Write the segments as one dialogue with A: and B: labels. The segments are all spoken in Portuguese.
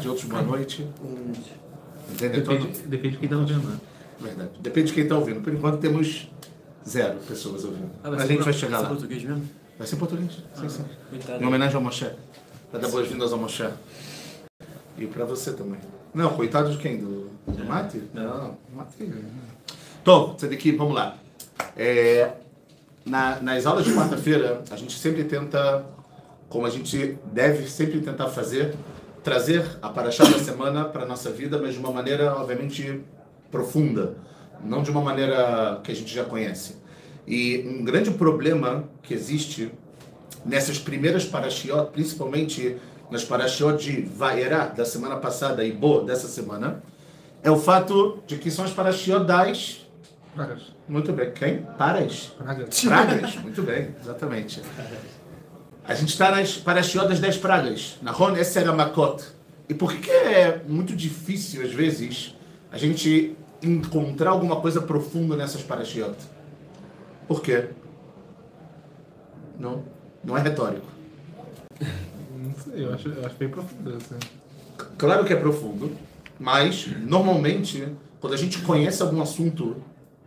A: outros boa noite. Entende?
B: Depende,
A: Todo-
B: depende de quem tá ouvindo, né?
A: Verdade. Depende de quem está ouvindo. Por enquanto temos zero pessoas ouvindo.
C: Ah,
A: Mas a
C: ser
A: gente
C: pro-
A: vai chegar
C: ser
A: lá.
C: português mesmo?
A: Vai ser em português. Sim, sim.
C: Coitado.
A: Em homenagem ao Moshe. Para dar boas-vindas ao Moshe. E para você também. Não, coitado de quem? Do, do Mate? Não, Mate. Então, Tzedeki, vamos lá. É, na- nas aulas de quarta-feira, a gente sempre tenta, como a gente deve sempre tentar fazer, trazer a Paraxá da semana para a nossa vida, mas de uma maneira, obviamente, profunda. Não de uma maneira que a gente já conhece. E um grande problema que existe nessas primeiras parashiot, principalmente nas parashiot de Vaerá da semana passada e Bo dessa semana, é o fato de que são as parashiot das...
B: Pragas.
A: Muito bem, quem? Paras.
B: Pragas.
A: Pragas, muito bem, exatamente. A gente está nas parashiot das 10 pragas, na Ron Makot. E por que, que é muito difícil, às vezes, a gente encontrar alguma coisa profunda nessas parashiot? Por quê? Não, não é retórico.
B: Não sei, eu acho, eu acho bem profundo assim.
A: Claro que é profundo, mas normalmente, quando a gente conhece algum assunto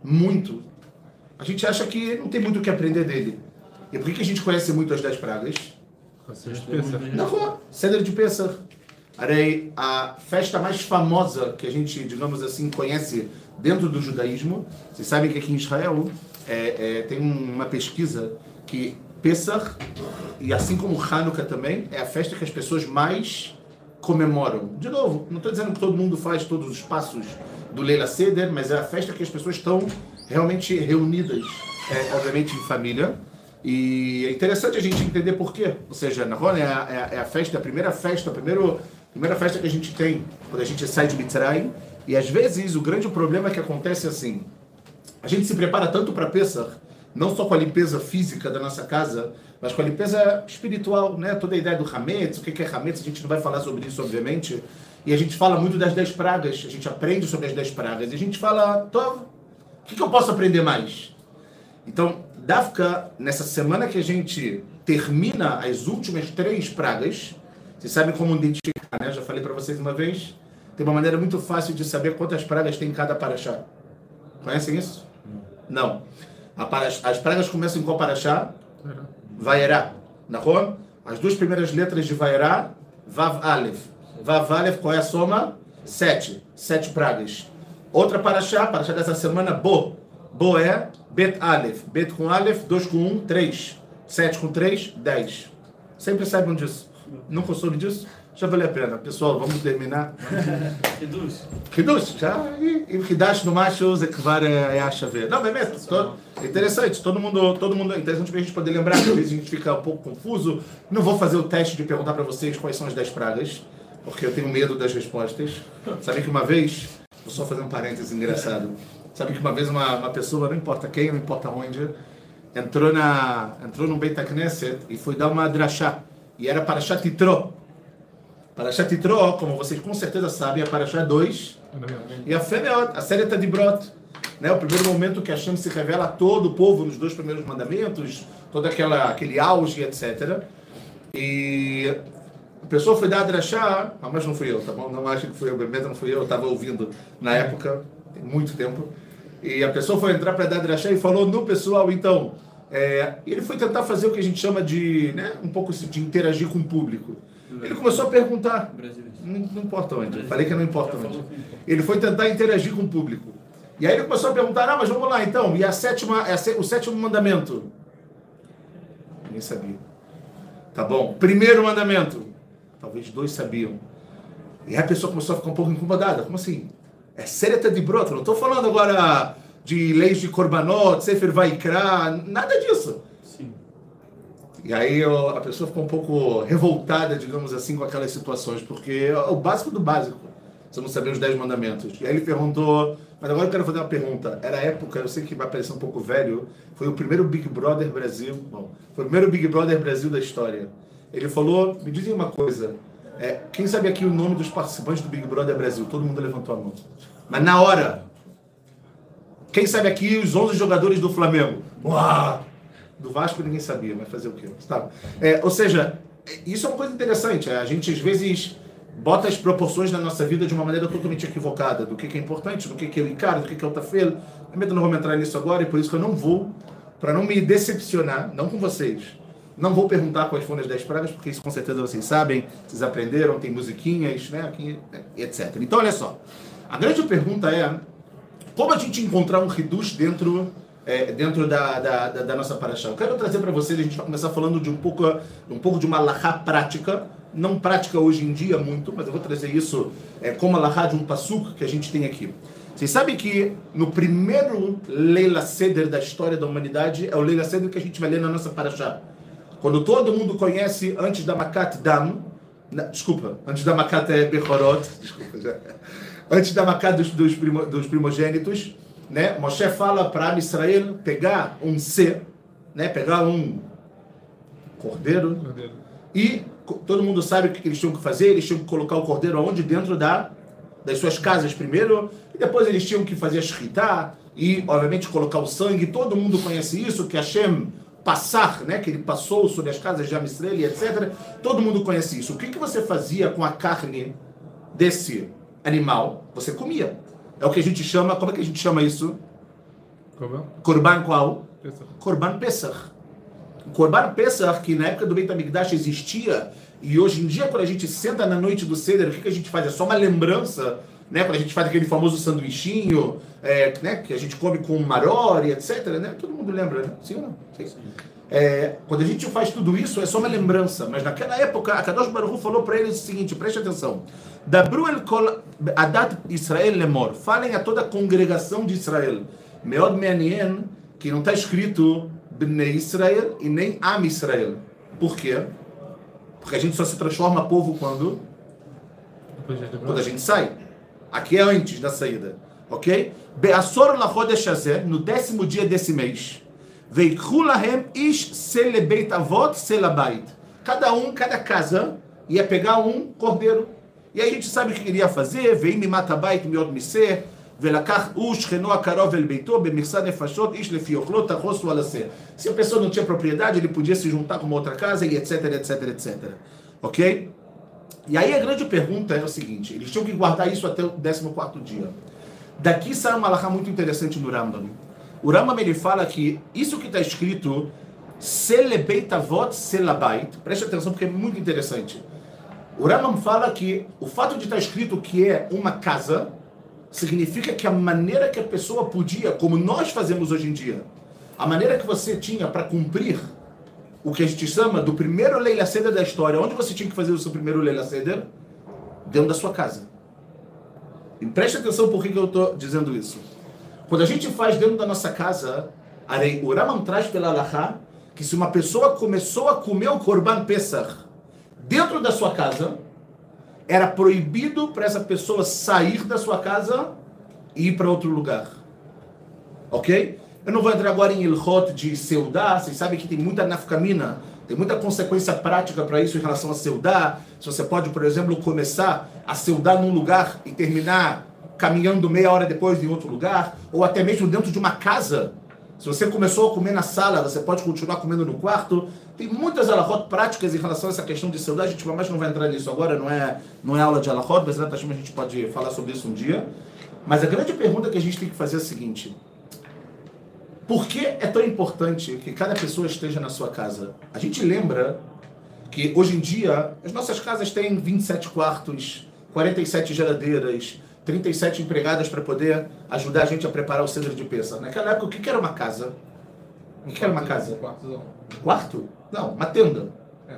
A: muito, a gente acha que não tem muito o que aprender dele. E por que, que a gente conhece muito as 10 pragas? Não vou. Cedro de Pesach. Arei, a festa mais famosa que a gente, digamos assim, conhece dentro do judaísmo. Vocês sabem que aqui em Israel é, é, tem uma pesquisa que Pesach, e assim como Hanukkah também, é a festa que as pessoas mais comemoram. De novo, não estou dizendo que todo mundo faz todos os passos do Leila Seder, mas é a festa que as pessoas estão realmente reunidas, é, obviamente em família. E é interessante a gente entender por quê. Ou seja, na Rona é a, é a- é a festa, a primeira festa, a primeiro, primeira festa que a gente tem quando a gente sai de Mitzrayim. E às vezes o grande problema que acontece é assim: a gente se prepara tanto para Pesach, não só com a limpeza física da nossa casa, mas com a limpeza espiritual, né? Toda a ideia do Hametz, o que é Hametz, a gente não vai falar sobre isso, obviamente. E a gente fala muito das 10 pragas, a gente aprende sobre as 10 pragas, e a gente fala, Tov, o que, que eu posso aprender mais? Então, Dafka, nessa semana que a gente termina as últimas três pragas, vocês sabem como identificar, né? Já falei para vocês uma vez. Tem uma maneira muito fácil de saber quantas pragas tem em cada paraxá. Conhecem isso? Não. As pragas começam em qual paraxá? Vaerá. Nahon? As duas primeiras letras de Vaerá, Vav Aleph. Vav Aleph, qual é a soma? Sete. Sete pragas. Outra paraxá, paraxá dessa semana, Bo. Boé, Bet Aleph. Bet com Aleph, 2 com 1, um, 3. 7 com 3, 10. Sempre saibam disso. Nunca soube disso? Já valeu a pena. Pessoal, vamos terminar.
C: Reduz.
A: Reduz, já. E Hidash no macho, o Zekvar é, é a chave. Não, bem é Interessante, todo mundo, todo mundo. É interessante para a gente poder lembrar, às vezes a gente fica um pouco confuso. Não vou fazer o teste de perguntar para vocês quais são as 10 pragas, porque eu tenho medo das respostas. Sabem que uma vez, vou só fazer um parênteses engraçado. Sabe que uma vez uma, uma pessoa, não importa quem, não importa onde, entrou, na, entrou num Beit Knesset e foi dar uma drachá. E era para Titró. Parashat Yitro, como vocês com certeza sabem, é Parashat 2 e a Feneot, a série está de Brot. Né? O primeiro momento que Hashem se revela a todo o povo nos dois primeiros mandamentos, todo aquela, aquele auge, etc. E a pessoa foi dar a drachá, ah, mas não fui eu, tá bom? Não acho que fui eu, Bemeta não fui eu, eu estava ouvindo na época, tem muito tempo. E a pessoa foi entrar para dar drachá e falou no pessoal, então, é, ele foi tentar fazer o que a gente chama de, né, um pouco de interagir com o público. Ele começou a perguntar, não, não importa onde. Falei que não importa onde. Ele foi tentar interagir com o público. E aí ele começou a perguntar: ah, mas vamos lá então. E a sétima, o sétimo mandamento? Ninguém sabia. Tá bom. Primeiro mandamento? Talvez dois sabiam. E aí a pessoa começou a ficar um pouco incomodada. Como assim? É sereta de brota. Não estou falando agora de leis de Korbanot, Sefer Vaikra, nada disso.
C: Sim.
A: E aí ó, a pessoa ficou um pouco revoltada, digamos assim, com aquelas situações, porque é o básico do básico. Você não saber os 10 mandamentos. E aí ele perguntou, mas agora eu quero fazer uma pergunta. Era a época, eu sei que vai parecer um pouco velho, foi o primeiro Big Brother Brasil, bom, foi o primeiro Big Brother Brasil da história. Ele falou, me dizem uma coisa, é, quem sabe aqui o nome dos participantes do Big Brother Brasil? Todo mundo levantou a mão. Mas na hora, quem sabe aqui os 11 jogadores do Flamengo? Uau! Do Vasco ninguém sabia, mas fazer o quê? Tá. É, ou seja, isso é uma coisa interessante. A gente às vezes bota as proporções da nossa vida de uma maneira totalmente equivocada, do que, que é importante, do que, que é o Icaro, do que, que é o Tafel. Realmente não vamos entrar nisso agora e por isso que eu não vou, para não me decepcionar, não com vocês, não vou perguntar quais foram as 10 pragas, porque isso com certeza vocês sabem, vocês aprenderam, tem musiquinhas, né, aqui, etc. Então, olha só, a grande pergunta é como a gente encontrar um reduz dentro é, dentro da, da, da, da nossa paraxá. Eu quero trazer para vocês, a gente vai começar falando de um pouco, um pouco de uma alahá prática, não prática hoje em dia muito, mas eu vou trazer isso é, como alahá de um passuco que a gente tem aqui. Vocês sabem que no primeiro Leila Seder da história da humanidade é o Leila Seder que a gente vai ler na nossa paraxá. Quando todo mundo conhece antes da Makat Dam, na, desculpa, antes da Makat Bechorot, desculpa, já, antes da Makat dos, dos, primo, dos primogênitos, né? Moshe fala para Israel pegar um C, né? pegar um cordeiro, cordeiro, e todo mundo sabe o que eles tinham que fazer, eles tinham que colocar o cordeiro aonde? Dentro da, das suas casas primeiro, e depois eles tinham que fazer a shkita, e obviamente colocar o sangue, todo mundo conhece isso, que Hashem passar, né, que ele passou sobre as casas de Amisrael e etc. Todo mundo conhece isso. O que, que você fazia com a carne desse animal? Você comia. É o que a gente chama, como é que a gente chama isso?
B: Corban.
A: Corban qual? Corban Pesach. Corban Pesach, que na época do Beit HaMikdash existia, e hoje em dia, quando a gente senta na noite do Seder, o que, que a gente faz? É só uma lembrança, né? Quando a gente faz aquele famoso sanduichinho, é, né? que a gente come com maror e etc, né? Todo mundo lembra, né? Sim ou não? Sim. É, quando a gente faz tudo isso, é só uma lembrança. Mas naquela época, a Kadosh Baruch falou para eles o seguinte, preste atenção. Dabru el kol adat Israel lemor. Falem a toda a congregação de Israel. Meod me'anien, que não está escrito Bnei Israel e nem Am Israel. Por quê? Porque a gente só se transforma povo quando? Quando a gente sai. Aqui é antes da saída, ok? Be'asor lachodesh hazeh, no décimo dia desse mês, veikhu lahem ish selebeit avot selabait. Cada um, cada casa, ia pegar um cordeiro. E a gente sabe o que iria fazer, veim me mata matabait miot miser, se a pessoa não tinha propriedade, ele podia se juntar com uma outra casa e etc, etc, etc. Ok? E aí a grande pergunta é o seguinte, eles tinham que guardar isso até o 14º dia. Daqui sai uma alahá muito interessante no Rambam. O Rambam ele fala que isso que está escrito Selebeitavot Selabait, preste atenção porque é muito interessante. O Rambam fala que o fato de estar escrito que é uma casa significa que a maneira que a pessoa podia, como nós fazemos hoje em dia, a maneira que você tinha para cumprir o que a gente chama do primeiro Leila Seder da história, onde você tinha que fazer o seu primeiro Leila Seder? Dentro da sua casa. E preste atenção por que, eu estou dizendo isso. Quando a gente faz dentro da nossa casa, o Raman traz pela Alaha que se uma pessoa começou a comer o Korban Pesach dentro da sua casa, era proibido para essa pessoa sair da sua casa e ir para outro lugar. Ok? Eu não vou entrar agora em Ilhot de Seudá, vocês sabem que tem muita nafkamina, tem muita consequência prática para isso em relação a Seudá. Se você pode, por exemplo, começar a Seudá num lugar e terminar caminhando meia hora depois em outro lugar, ou até mesmo dentro de uma casa. Se você começou a comer na sala, você pode continuar comendo no quarto. Tem muitas alahot práticas em relação a essa questão de celular. A gente mais não vai entrar nisso agora, não é, não é aula de alahot, mas a gente pode falar sobre isso um dia. Mas a grande pergunta que a gente tem que fazer é a seguinte: por que é tão importante que cada pessoa esteja na sua casa? A gente lembra que hoje em dia as nossas casas têm 27 quartos, 47 geladeiras, 37 empregadas para poder ajudar a gente a preparar o cedro de peça. Naquela época, o que, era uma casa? O que, era uma casa?
B: Quarto.
A: Quarto? Não, uma tenda. É.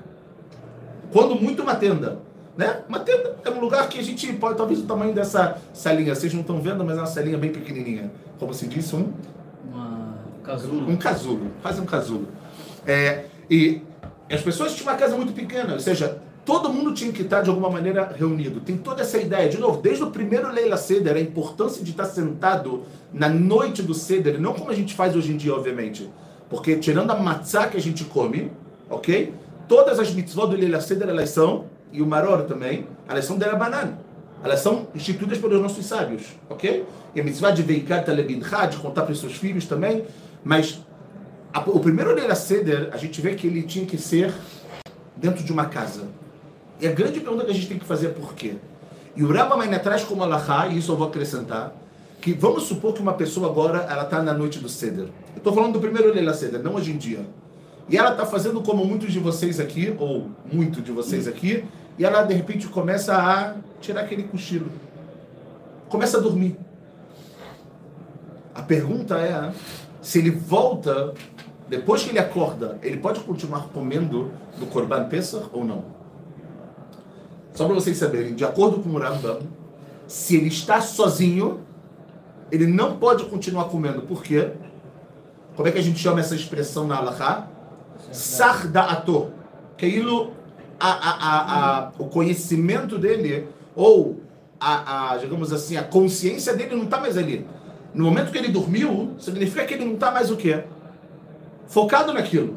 A: Quando muito, uma tenda. Né? Uma tenda é um lugar que a gente pode, talvez o tamanho dessa salinha, vocês não estão vendo, mas é uma salinha bem pequenininha. Como se diz, um?
C: Casulo.
A: Um casulo, quase um casulo. É, e as pessoas tinham uma casa muito pequena, ou seja, todo mundo tinha que estar de alguma maneira reunido. Tem toda essa ideia, de novo, desde o primeiro Leila Seder, a importância de estar sentado na noite do Seder, não como a gente faz hoje em dia, obviamente. Porque tirando a matzá que a gente come, ok? Todas as mitzvot do Leila Seder, elas são, e o Maror também, elas são derabanan. Elas são instituídas pelos nossos sábios, ok? E a mitzvah de veikat talebidcha, de contar para os seus filhos também. Mas a, o primeiro Leila Seder, a gente vê que ele tinha que ser dentro de uma casa E a grande pergunta que a gente tem que fazer é por quê? E o Rambam ainda traz como alahá, e isso eu vou acrescentar, que vamos supor que uma pessoa agora, ela está na noite do Seder. Eu estou falando do primeiro Leila Seder, não hoje em dia. E ela está fazendo como muitos de vocês aqui, ou muito de vocês aqui, e ela de repente começa a tirar aquele cochilo. Começa a dormir. A pergunta é se ele volta, depois que ele acorda, ele pode continuar comendo do Korban Pesach ou não? Só para vocês saberem, de acordo com o Rambam, se ele está sozinho, ele não pode continuar comendo. Por quê? Como é que a gente chama essa expressão na Allahá? Sarda'ato. Que é a, a, a, a, o conhecimento dele, ou a, digamos assim, a consciência dele não está mais ali. No momento que ele dormiu, significa que ele não está mais o quê? Focado naquilo.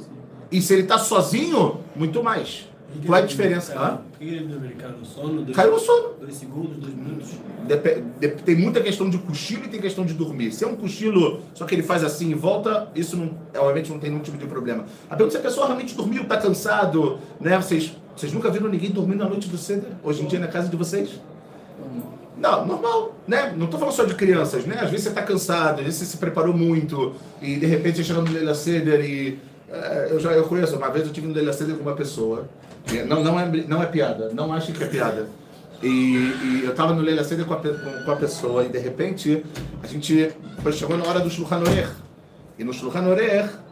A: E se ele está sozinho, muito mais. Qual é a diferença?
D: Ele dormiu? Caiu no sono? Dois,
A: Caiu no sono.
D: Dois segundos, dois minutos?
A: Dep- de- tem muita questão de cochilo e tem questão de dormir. Se é um cochilo, só que ele faz assim e volta, isso não, obviamente não tem nenhum tipo de problema. A pergunta é se a pessoa realmente dormiu, está cansado, né? Vocês, vocês nunca viram ninguém dormindo na noite do Seder? Hoje em dia na casa de vocês? Não, normal, né? Não tô falando só de crianças, né? Às vezes você tá cansado, às vezes você se preparou muito e de repente você chega no Leila Ceder e é, eu já eu conheço, uma vez eu tive no Leila Ceder com uma pessoa, não, não, é, não é piada, não acho que é piada. E, e eu tava no Leila Ceder com a, com, com a pessoa e de repente a gente chegou na hora do Shulchan. E no Shulchan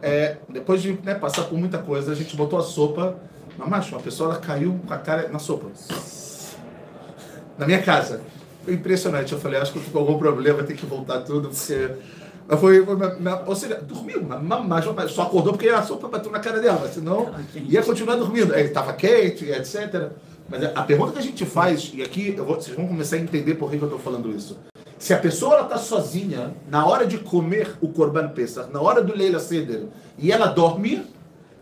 A: é, depois de né, passar por muita coisa, a gente botou a sopa, mas uma pessoa ela caiu com a cara na sopa na minha casa. Impressionante. Eu falei, acho que eu tô com algum problema, tem que voltar tudo, porque. Foi, foi ou seja, dormiu, mas, só acordou porque a sopa bateu na cara dela, senão ia continuar dormindo. Ele estava quente, etc. Mas a pergunta que a gente faz, e aqui eu vou- vocês vão começar a entender por que eu estou falando isso. Se a pessoa está sozinha, na hora de comer o Korban Pesach, na hora do Leila Seder, e ela dorme,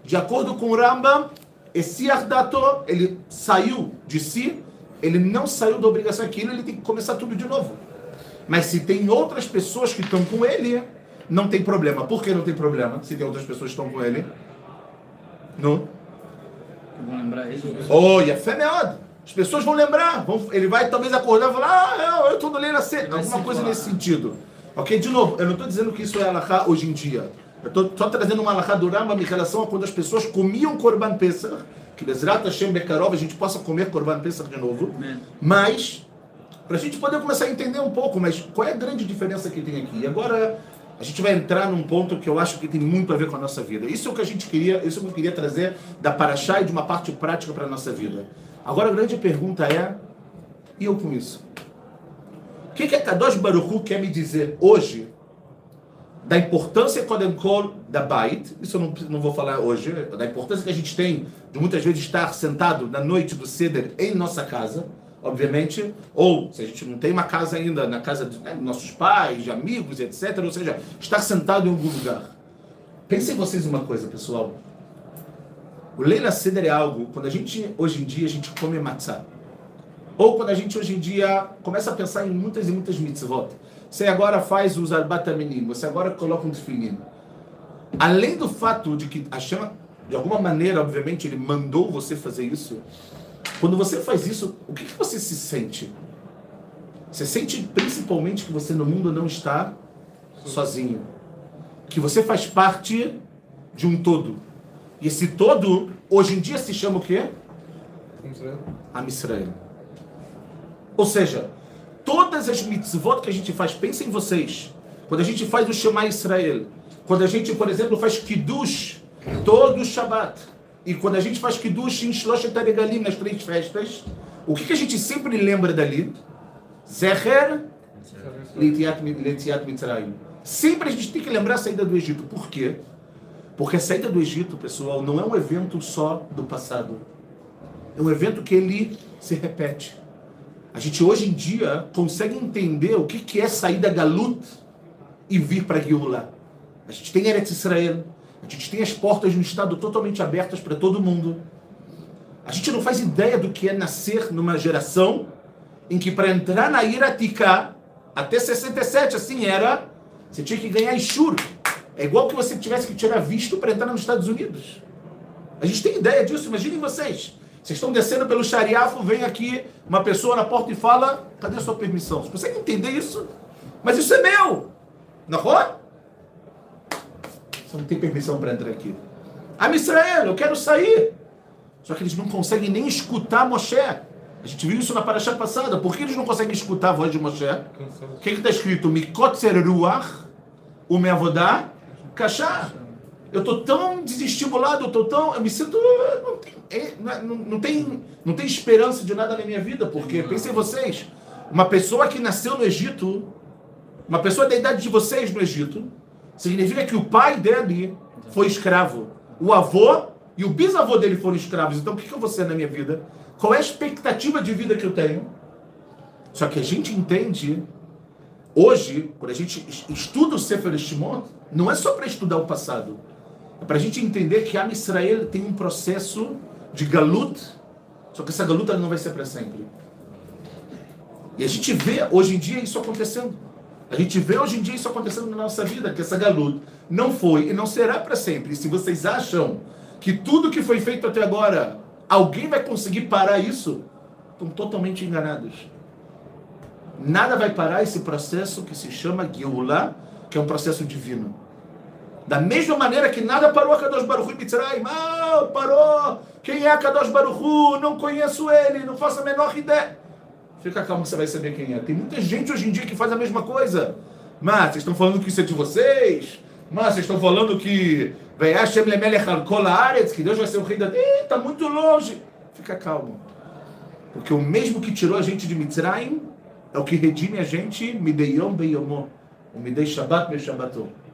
A: de acordo com o Rambam, esse Ardato, ele saiu de si, ele não saiu da obrigação aquilo, ele tem que começar tudo de novo. Mas se tem outras pessoas que estão com ele, não tem problema. Por que não tem problema? Se tem outras pessoas que estão com ele? Não?
C: Vão lembrar isso?
A: Oh, e a fé meod. As pessoas vão lembrar. Vão, ele vai talvez acordar e falar: Ah, eu estou no Leila Alguma coisa nesse sentido. Ok? De novo, eu não estou dizendo que isso é alahá hoje em dia. Eu estou só trazendo uma alahá do Rambam em relação a quando as pessoas comiam Korban Pesach, que Bezrat Hashem Bekarov, a gente possa comer Korban Pesach de novo.
C: Amém.
A: Mas, para a gente poder começar a entender um pouco, mas qual é a grande diferença que tem aqui? E agora a gente vai entrar num ponto que eu acho que tem muito a ver com a nossa vida. Isso é o que a gente queria, isso é o que eu queria trazer da Paraxá e de uma parte prática para a nossa vida. Agora a grande pergunta é, e eu com isso? O que, que a Kadosh Baruch Hu quer me dizer hoje da importância, Kodem Kol, da Bait, isso eu não, não vou falar hoje, da importância que a gente tem de muitas vezes estar sentado na noite do Seder em nossa casa, obviamente, ou se a gente não tem uma casa ainda, na casa de né, nossos pais, de amigos, etc., ou seja, estar sentado em algum lugar. Pensem vocês uma coisa, pessoal. O Leila Seder é algo, quando a gente, hoje em dia, a gente come matzah. Ou quando a gente hoje em dia começa a pensar em muitas e muitas mitzvot. Você agora faz os arbat minim, você agora coloca um tefilim. Além do fato de que Hashem, de alguma maneira, obviamente, ele mandou você fazer isso. Quando você faz isso, o que, que você se sente? Você sente principalmente que você no mundo não está sozinho. Que você faz parte de um todo. E esse todo, hoje em dia, se chama o quê? Am Israel. Ou seja, todas as mitzvot que a gente faz, pensem em vocês. Quando a gente faz o Shema Israel, quando a gente, por exemplo, faz Kiddush todo o Shabbat, e quando a gente faz Kiddush em Shloshet Regalim, nas três festas, o que, que a gente sempre lembra dali? Zecher Letiat Mitzrayim. Sempre a gente tem que lembrar a saída do Egito. Por quê? Porque a saída do Egito, pessoal, não é um evento só do passado. É um evento que ele se repete. A gente hoje em dia consegue entender o que que é sair da Galut e vir para Geulah. A gente tem Eretz Israel, a gente tem as portas de um Estado totalmente abertas para todo mundo. A gente não faz ideia do que é nascer numa geração em que para entrar na Iratica, até 67 assim era, você tinha que ganhar Ishur. É igual que você tivesse que tirar visto para entrar nos Estados Unidos. A gente tem ideia disso, imaginem vocês. Vocês estão descendo pelo Shariafo, vem aqui uma pessoa na porta e fala: cadê a sua permissão? Você consegue entender isso? Mas isso é meu! Não pode? Você não tem permissão para entrar aqui. Ah, Israel, eu quero sair. Só que eles não conseguem nem escutar Moshe. A gente viu isso na paraxá passada. Por que eles não conseguem escutar a voz de Moshe? O que está escrito? Mikotzer ruach, o meavodá, kashá. Eu estou tão desestimulado, eu estou tão. Eu me sinto. Não tem, é, não, não, tem, não tem esperança de nada na minha vida, porque pensem vocês, uma pessoa que nasceu no Egito, uma pessoa da idade de vocês no Egito, significa que o pai dele foi escravo. O avô e o bisavô dele foram escravos. Então o que eu vou ser na minha vida? Qual é a expectativa de vida que eu tenho? Só que a gente entende, hoje, quando a gente estuda o Sefer Shimon, não é só para estudar o passado. É para a gente entender que a Israel tem um processo de galut, só que essa galuta não vai ser para sempre. E a gente vê hoje em dia isso acontecendo. A gente vê hoje em dia isso acontecendo na nossa vida, que essa galuta não foi e não será para sempre. E se vocês acham que tudo que foi feito até agora, alguém vai conseguir parar isso, estão totalmente enganados. Nada vai parar esse processo que se chama Geulah, que é um processo divino. Da mesma maneira que nada parou a Kadosh Baruch Hu em Mitzrayim. Ah, parou! Quem é a Kadosh Baruch Hu? Não conheço ele, não faço a menor ideia. Fica calmo você vai saber quem é. Tem muita gente hoje em dia que faz a mesma coisa. Mas vocês estão falando que isso é de vocês? Mas vocês estão falando que que Deus vai ser o rei da terra. Está muito longe. Fica calmo. Porque o mesmo que tirou a gente de Mitzrayim é o que redime a gente Mideyom Beyomó. O Midei Shabbat Be Shabbatot.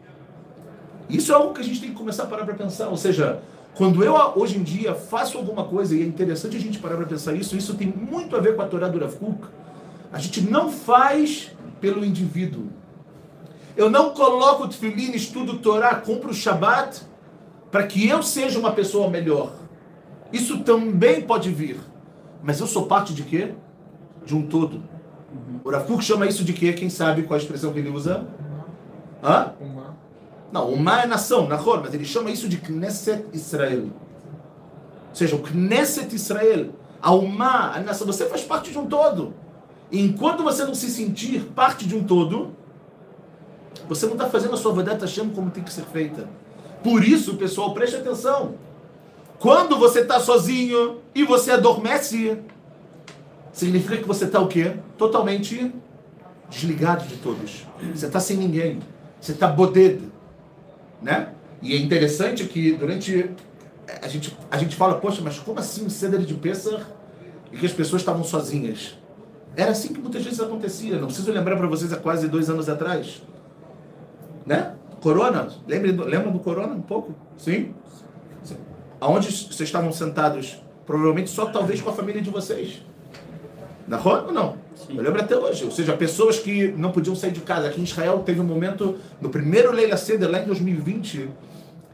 A: Isso é algo que a gente tem que começar a parar para pensar. Ou seja, quando eu hoje em dia faço alguma coisa, e é interessante a gente parar para pensar isso, isso tem muito a ver com a Torá do Rav Kuk, a gente não faz pelo indivíduo. Eu não coloco o tefilim, estudo Torá, compro o Shabat, para que eu seja uma pessoa melhor. Isso também pode vir. Mas eu sou parte de quê? De um todo. O Rav Kuk chama isso de quê? Quem sabe qual a expressão que ele usa? Hã? Não, Umá é nação, Nahor, mas ele chama isso de Knesset Israel. Ou seja, o Knesset Israel, a Umá, a nação, você faz parte de um todo. E enquanto você não se sentir parte de um todo, você não está fazendo a sua Vadat Hashem como tem que ser feita. Por isso, pessoal, preste atenção. Quando você está sozinho e você adormece, significa que você está o quê? Totalmente desligado de todos. Você está sem ninguém. Você está bodedo né? E é interessante que durante a gente a gente fala, poxa, mas como assim Ceder de Pessah e que as pessoas estavam sozinhas? Era assim que muitas vezes acontecia. Não preciso lembrar para vocês há quase dois anos atrás, né? Corona, lembra do, Corona um pouco? Sim. Aonde vocês estavam sentados? Provavelmente só talvez com a família de vocês. Na rua ou não? Sim. Eu lembro até hoje. Ou seja, pessoas que não podiam sair de casa. Aqui em Israel teve um momento, no primeiro Leila Seder, lá em 2020,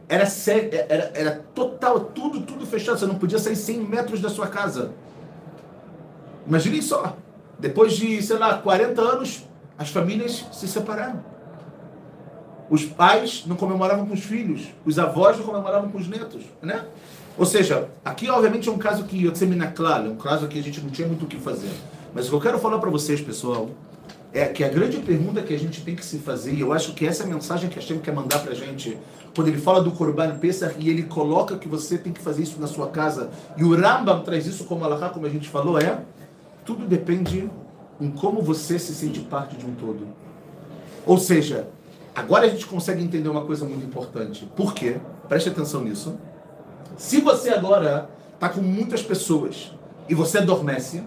A: era, era, era total, tudo, tudo fechado. Você não podia sair 100 metros da sua casa. Imaginem só. Depois de, sei lá, 40 anos, as famílias se separaram. Os pais não comemoravam com os filhos, os avós não comemoravam com os netos, né? Ou seja, aqui obviamente é um caso que eu claro, é um caso que a gente não tinha muito o que fazer. Mas o que eu quero falar para vocês, pessoal, é que a grande pergunta que a gente tem que se fazer, e eu acho que essa é a mensagem que a gente quer mandar para a gente, quando ele fala do Corban Pesach e ele coloca que você tem que fazer isso na sua casa, e o Rambam traz isso como Allahá, como a gente falou, é tudo depende em como você se sente parte de um todo. Ou seja, agora a gente consegue entender uma coisa muito importante. Por quê? Preste atenção nisso. Se você agora está com muitas pessoas e você adormece,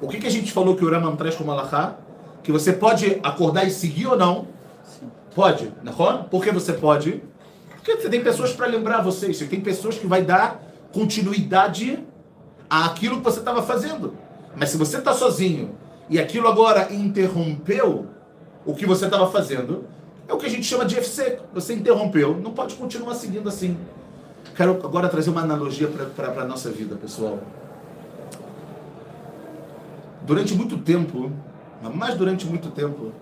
A: o que, que a gente falou que o Raman traz como alahá? Que você pode acordar e seguir ou não? Sim. Pode, não? Por que você pode? Porque você tem pessoas para lembrar vocês, você tem pessoas que vai dar continuidade àquilo que você estava fazendo. Mas se você está sozinho e aquilo agora interrompeu o que você estava fazendo, é o que a gente chama de FC. Você interrompeu, não pode continuar seguindo assim. Quero agora trazer uma analogia para a nossa vida, pessoal. Durante muito tempo, mas durante muito tempo,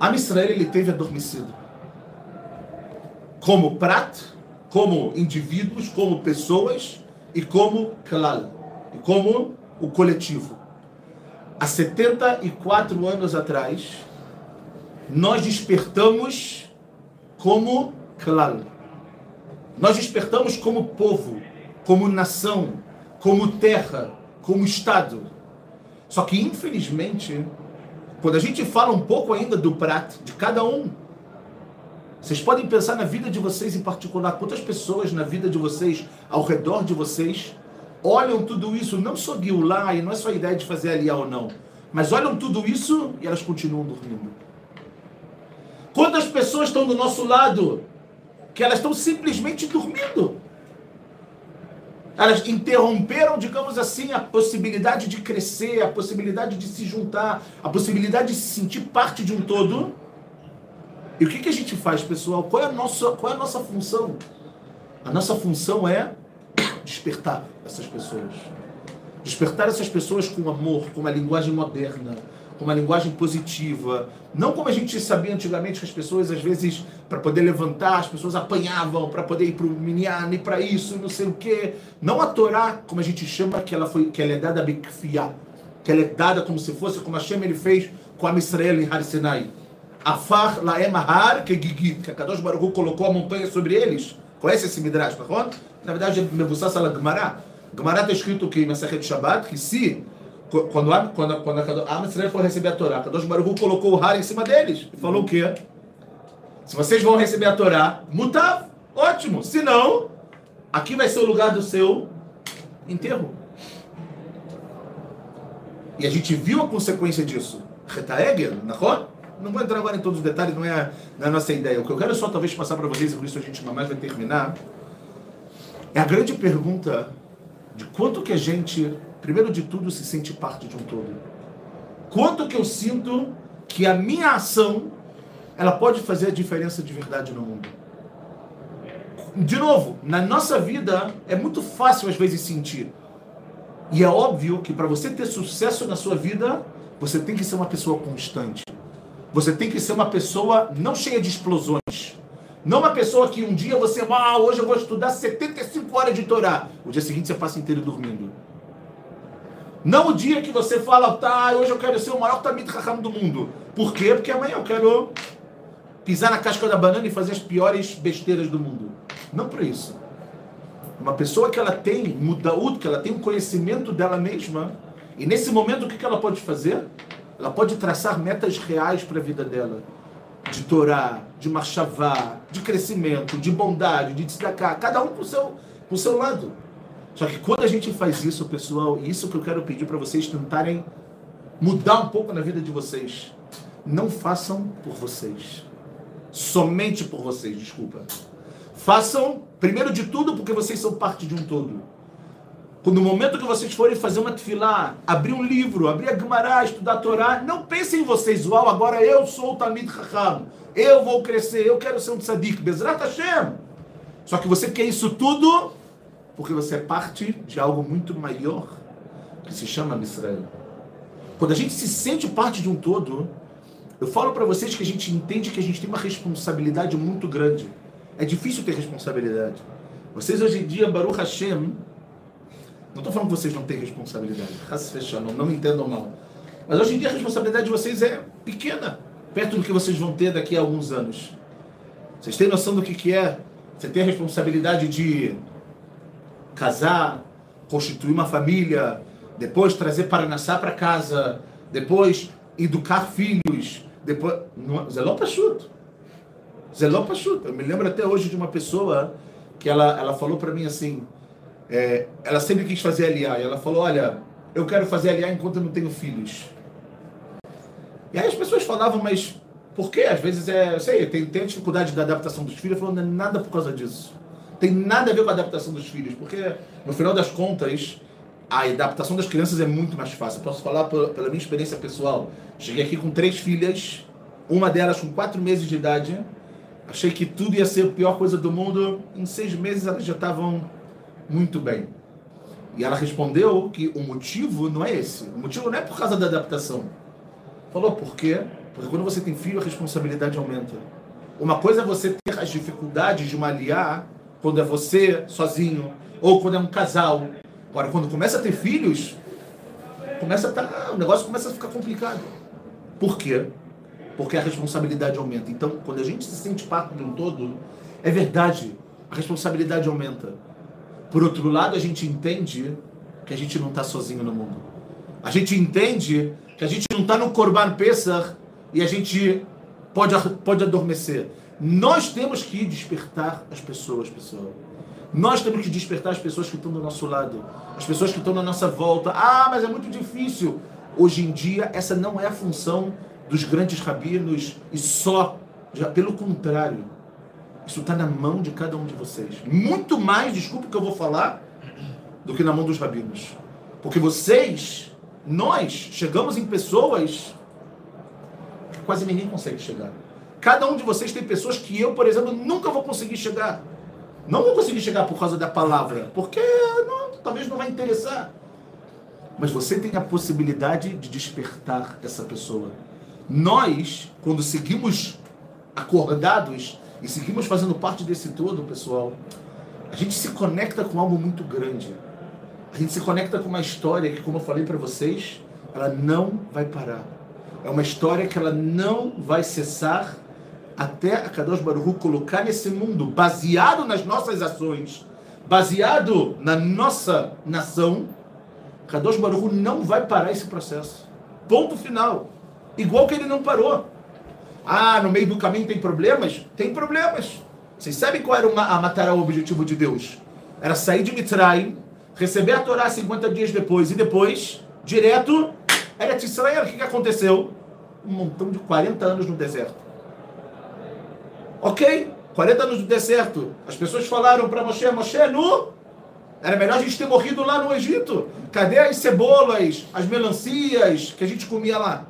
A: a Israel ele teve adormecido. Como prato, como indivíduos, como pessoas, e como klal, e como o coletivo. Há 74 anos atrás, nós despertamos como klal. Nós despertamos como povo, como nação, como terra, como Estado. Só que, infelizmente, quando a gente fala um pouco ainda do prato de cada um, vocês podem pensar na vida de vocês em particular. Quantas pessoas na vida de vocês, ao redor de vocês, olham tudo isso, não só lá e não é só a ideia de fazer aliá ou não, mas olham tudo isso e elas continuam dormindo. Quantas pessoas estão do nosso lado que elas estão simplesmente dormindo? Elas interromperam, digamos assim, a possibilidade de crescer, a possibilidade de se juntar, a possibilidade de se sentir parte de um todo e o que, que a gente faz, pessoal? Qual é, a nossa, qual é a nossa função? A nossa função é despertar essas pessoas. Despertar essas pessoas com amor, com uma linguagem moderna, com uma linguagem positiva. Não como a gente sabia antigamente que as pessoas, às vezes, para poder levantar, as pessoas apanhavam para poder ir para o minyan, e para isso, não sei o quê. Não a Torá, como a gente chama, que ela, foi, que ela é dada a Bekfiá, que ela é dada como se fosse, como a Hashem ele fez com a Israel em Har Sinai. Afar Laem Har Kegigit, que a Kadosh Baruch colocou a montanha sobre eles. Conhece esse Midrash, tá Na verdade, é Mebussas ala Gemara. Está escrito que em Masechet Shabbat, que se, quando, a, quando, quando a, a Israel for receber a Torá, Kadosh Baruch colocou o Har em cima deles. E falou o quê? Se vocês vão receber a Torá, mutav, ótimo. Se não, aqui vai ser o lugar do seu enterro. E a gente viu a consequência disso. Retaeger, não vou entrar agora em todos os detalhes, não é a, nossa ideia. O que eu quero só talvez passar para vocês, e por isso a gente mais vai terminar, é a grande pergunta de quanto que a gente, primeiro de tudo, se sente parte de um todo. Quanto que eu sinto que a minha ação ela pode fazer a diferença de verdade no mundo. De novo, na nossa vida é muito fácil às vezes sentir. E é óbvio que para você ter sucesso na sua vida, você tem que ser uma pessoa constante. Você tem que ser uma pessoa não cheia de explosões. Não uma pessoa que um dia você, ah, hoje eu vou estudar 75 horas de Torá. O dia seguinte você passa inteiro dormindo. Não o dia que você fala, tá, hoje eu quero ser o maior Tamid Raham do mundo. Por quê? Porque amanhã eu quero pisar na casca da banana e fazer as piores besteiras do mundo. Não para isso. Uma pessoa que ela tem mudaúd, que ela tem um conhecimento dela mesma, e nesse momento o que ela pode fazer? Ela pode traçar metas reais para a vida dela. De Torá, de marchavá, de crescimento, de bondade, de destacar, cada um para o seu, pro seu lado. Só que quando a gente faz isso, pessoal, isso que eu quero pedir para vocês tentarem mudar um pouco na vida de vocês, não façam por vocês. Somente por vocês, desculpa. Façam, primeiro de tudo, porque vocês são parte de um todo. Quando no momento que vocês forem fazer uma tefilá, abrir um livro, abrir a Gemara, estudar a Torá, não pensem em vocês, uau, agora eu sou o Talmid Chacham, eu vou crescer, eu quero ser um tzadik, Bezrat Hashem. Só que você quer isso tudo porque você é parte de algo muito maior que se chama Israel. Quando a gente se sente parte de um todo, eu falo para vocês que a gente entende que a gente tem uma responsabilidade muito grande. É difícil ter responsabilidade. Vocês hoje em dia, Baruch Hashem, não estou falando que vocês não têm responsabilidade. Não, não me entendam mal. Mas hoje em dia a responsabilidade de vocês é pequena, perto do que vocês vão ter daqui a alguns anos. Vocês têm noção do que, que é? Você tem a responsabilidade de casar, constituir uma família, depois trazer Paranassá para casa, depois educar filhos, depois. Zeló Pachuto. Zeló Pachuto. Eu me lembro até hoje de uma pessoa que ela, ela falou para mim assim: é, ela sempre quis fazer aliá. E ela falou: Olha, eu quero fazer aliá enquanto eu não tenho filhos. E aí as pessoas falavam, mas por quê? Às vezes é, eu sei, tem, tem dificuldade da adaptação dos filhos. Falando, não é nada por causa disso. Tem nada a ver com a adaptação dos filhos, porque no final das contas, a adaptação das crianças é muito mais fácil. Posso falar pela minha experiência pessoal. Cheguei aqui com três filhas, uma delas com quatro meses de idade. Achei que tudo ia ser a pior coisa do mundo. Em seis meses elas já estavam muito bem. E ela respondeu que o motivo não é esse. O motivo não é por causa da adaptação. Falou por quê? Porque quando você tem filho, a responsabilidade aumenta. Uma coisa é você ter as dificuldades de uma aliar quando é você sozinho. ou quando é um casal. Agora, quando começa a ter filhos, começa a tá, o negócio começa a ficar complicado. Por quê? Porque a responsabilidade aumenta. Então, quando a gente se sente parte de um todo, é verdade, a responsabilidade aumenta. Por outro lado, a gente entende que a gente não está sozinho no mundo. A gente entende que a gente não está no Corban Pesach e a gente pode, pode adormecer. Nós temos que despertar as pessoas, pessoal. Nós temos que despertar as pessoas que estão do nosso lado, as pessoas que estão na nossa volta. Ah, mas é muito difícil. Hoje em dia, essa não é a função dos grandes rabinos e só. Já, pelo contrário, isso está na mão de cada um de vocês. Muito mais, desculpa o que eu vou falar, do que na mão dos rabinos. Porque vocês, nós, chegamos em pessoas que quase ninguém consegue chegar. Cada um de vocês tem pessoas que eu, por exemplo, nunca vou conseguir chegar. Não vou conseguir chegar por causa da palavra, porque não, talvez não vai interessar. Mas você tem a possibilidade de despertar essa pessoa. Nós, quando seguimos acordados e seguimos fazendo parte desse todo, pessoal, a gente se conecta com algo muito grande. A gente se conecta com uma história que, como eu falei para vocês, ela não vai parar. É uma história que ela não vai cessar até a Kadosh Baruch colocar nesse mundo, baseado nas nossas ações, baseado na nossa nação, Kadosh Baruch não vai parar esse processo. Ponto final. Igual que ele não parou. Ah, no meio do caminho tem problemas? Tem problemas. Vocês sabem qual era a matar o objetivo de Deus? Era sair de Mitzrayim, receber a Torá 50 dias depois e depois, direto, era Israel. O que aconteceu? Um montão de 40 anos no deserto. Ok, 40 anos no deserto. As pessoas falaram para Moshe, Moshe, nu, era melhor a gente ter morrido lá no Egito. Cadê as cebolas, as melancias que a gente comia lá?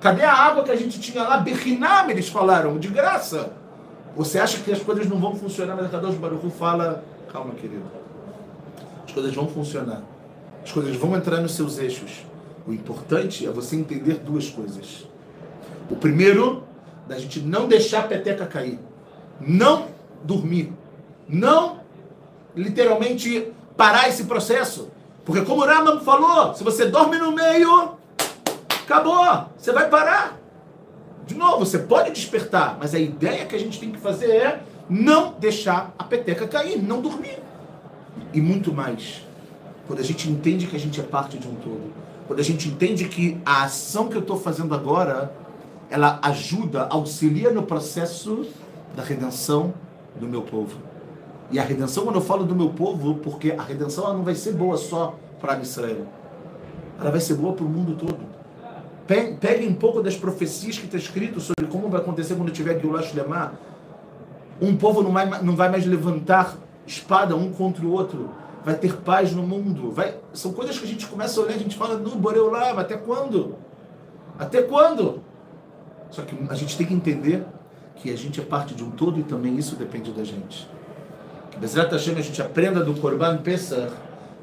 A: Cadê a água que a gente tinha lá? Bechinam, eles falaram, de graça. Você acha que as coisas não vão funcionar, mas Kadosh Baruch fala, calma, querido. As coisas vão funcionar. As coisas vão entrar nos seus eixos. O importante é você entender duas coisas. O primeiro, da gente não deixar a peteca cair. Não dormir. Não, literalmente, parar esse processo. Porque como o Raman falou, se você dorme no meio, acabou. Você vai parar. De novo, você pode despertar, mas a ideia que a gente tem que fazer é não deixar a peteca cair, não dormir. E muito mais. Quando a gente entende que a gente é parte de um todo. Quando a gente entende que a ação que eu estou fazendo agora ela ajuda, auxilia no processo da redenção do meu povo. E a redenção, quando eu falo do meu povo, porque a redenção ela não vai ser boa só para Israel. Ela vai ser boa para o mundo todo. Peguem um pouco das profecias que está escrito sobre como vai acontecer quando tiver Geulah Shlemah. Um povo não vai, não vai mais levantar espada um contra o outro. Vai ter paz no mundo. Vai... São coisas que a gente começa a olhar a gente fala, não, Boreu até quando? Até quando? Só que a gente tem que entender que a gente é parte de um todo e também isso depende da gente. Que Bezerra a gente aprenda do Korban Pesach,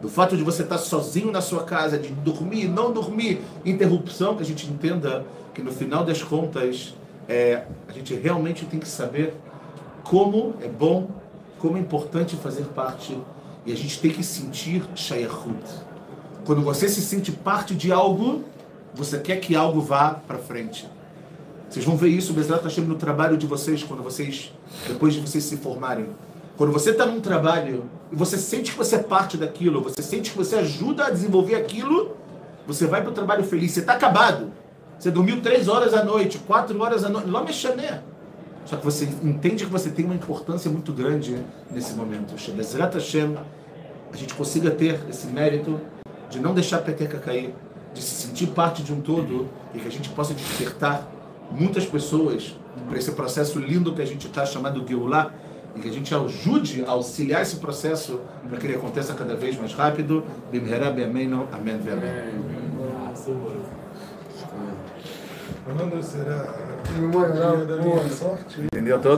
A: do fato de você estar sozinho na sua casa, de dormir, não dormir, interrupção, que a gente entenda que no final das contas é, a gente realmente tem que saber como é bom, como é importante fazer parte e a gente tem que sentir Shayachut. Quando você se sente parte de algo, você quer que algo vá para frente. Vocês vão ver isso, Bezerra está no trabalho de vocês, quando vocês, depois de vocês se formarem. Quando você está num trabalho e você sente que você é parte daquilo, você sente que você ajuda a desenvolver aquilo, você vai para o trabalho feliz. Você está acabado. Você dormiu três horas à noite, quatro horas à noite. Lá mexané. Só que você entende que você tem uma importância muito grande nesse momento. Bezerra Hashem, a gente consiga ter esse mérito de não deixar a peteca cair, de se sentir parte de um todo e que a gente possa despertar muitas pessoas para esse processo lindo que a gente está chamando Geulah e que a gente ajude a auxiliar esse processo para que ele aconteça cada vez mais rápido. Bimherá be'ameinu, amém
B: será?
A: Entendeu todo?